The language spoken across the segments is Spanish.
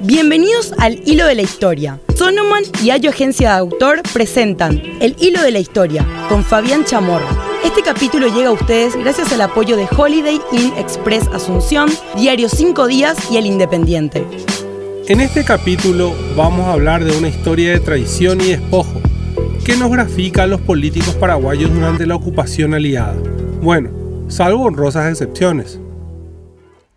Bienvenidos al Hilo de la Historia. Sonoman y Ayo Agencia de Autor presentan El Hilo de la Historia con Fabián Chamorro. Este capítulo llega a ustedes gracias al apoyo de Holiday Inn Express Asunción, Diario 5 Días y El Independiente. En este capítulo vamos a hablar de una historia de traición y despojo que nos grafica a los políticos paraguayos durante la ocupación aliada. Bueno, salvo honrosas excepciones.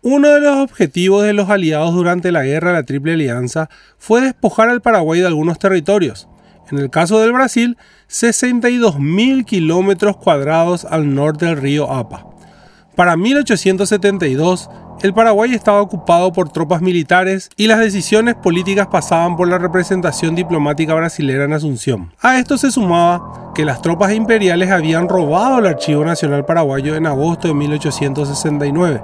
Uno de los objetivos de los aliados durante la guerra de la Triple Alianza fue despojar al Paraguay de algunos territorios. En el caso del Brasil, 62.000 kilómetros cuadrados al norte del río Apa. Para 1872, el Paraguay estaba ocupado por tropas militares y las decisiones políticas pasaban por la representación diplomática brasilera en Asunción. A esto se sumaba que las tropas imperiales habían robado el Archivo Nacional Paraguayo en agosto de 1869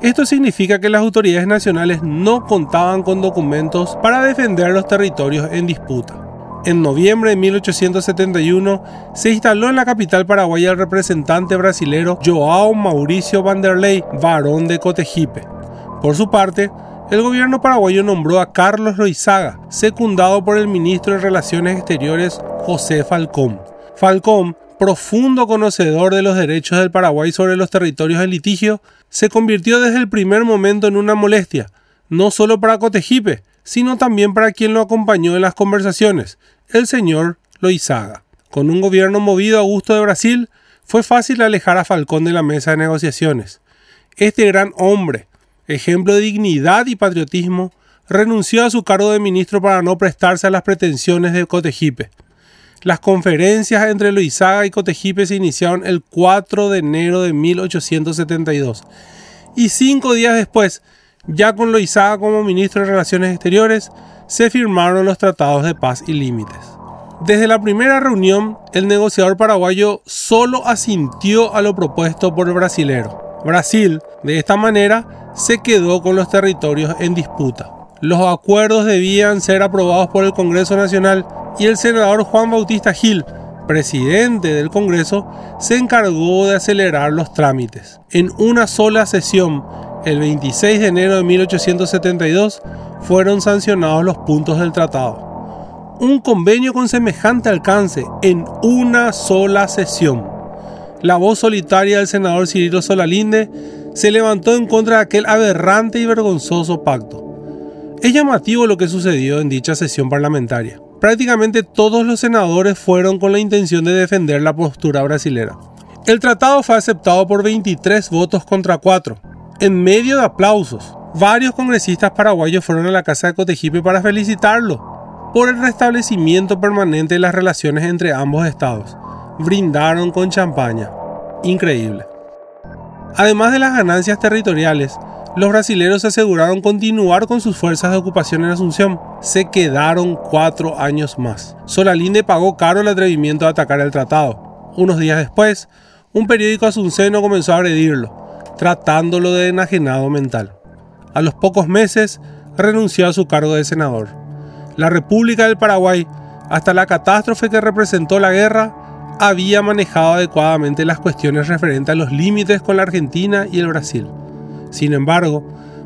esto significa que las autoridades nacionales no contaban con documentos para defender los territorios en disputa. En noviembre de 1871 se instaló en la capital paraguaya el representante brasilero Joao Mauricio Vanderlei, varón de Cotegipe. Por su parte, el gobierno paraguayo nombró a Carlos Loizaga, secundado por el ministro de Relaciones Exteriores José Falcón. Falcón profundo conocedor de los derechos del Paraguay sobre los territorios en litigio, se convirtió desde el primer momento en una molestia, no solo para Cotejipe, sino también para quien lo acompañó en las conversaciones, el señor Loizaga. Con un gobierno movido a gusto de Brasil, fue fácil alejar a Falcón de la mesa de negociaciones. Este gran hombre, ejemplo de dignidad y patriotismo, renunció a su cargo de ministro para no prestarse a las pretensiones de Cotejipe. Las conferencias entre Loizaga y Cotejipe se iniciaron el 4 de enero de 1872 y cinco días después, ya con Loizaga como ministro de Relaciones Exteriores, se firmaron los tratados de paz y límites. Desde la primera reunión, el negociador paraguayo solo asintió a lo propuesto por el brasilero. Brasil, de esta manera, se quedó con los territorios en disputa. Los acuerdos debían ser aprobados por el Congreso Nacional y el senador Juan Bautista Gil, presidente del Congreso, se encargó de acelerar los trámites. En una sola sesión, el 26 de enero de 1872, fueron sancionados los puntos del tratado. Un convenio con semejante alcance en una sola sesión. La voz solitaria del senador Cirilo Solalinde se levantó en contra de aquel aberrante y vergonzoso pacto. Es llamativo lo que sucedió en dicha sesión parlamentaria. Prácticamente todos los senadores fueron con la intención de defender la postura brasilera. El tratado fue aceptado por 23 votos contra 4, en medio de aplausos. Varios congresistas paraguayos fueron a la casa de Cotejipe para felicitarlo por el restablecimiento permanente de las relaciones entre ambos estados. Brindaron con champaña. Increíble. Además de las ganancias territoriales, los brasileños aseguraron continuar con sus fuerzas de ocupación en Asunción. Se quedaron cuatro años más. Solalinde pagó caro el atrevimiento de atacar el tratado. Unos días después, un periódico asunceno comenzó a agredirlo, tratándolo de enajenado mental. A los pocos meses, renunció a su cargo de senador. La República del Paraguay, hasta la catástrofe que representó la guerra, había manejado adecuadamente las cuestiones referentes a los límites con la Argentina y el Brasil. Sin embargo,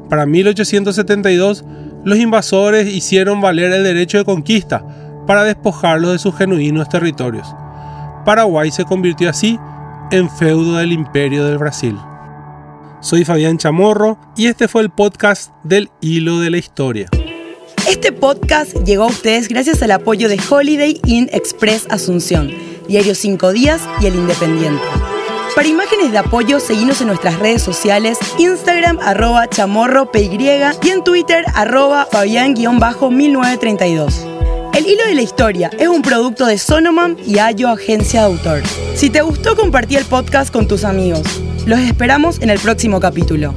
para 1872, los invasores hicieron valer el derecho de conquista para despojarlos de sus genuinos territorios. Paraguay se convirtió así en feudo del imperio del Brasil. Soy Fabián Chamorro y este fue el podcast del Hilo de la Historia. Este podcast llegó a ustedes gracias al apoyo de Holiday Inn Express Asunción, Diario 5 Días y El Independiente. Para imágenes de apoyo, seguimos en nuestras redes sociales, Instagram arroba chamorropy y en Twitter arroba fabián-1932. El hilo de la historia es un producto de Sonoman y Ayo Agencia de Autor. Si te gustó, compartí el podcast con tus amigos. Los esperamos en el próximo capítulo.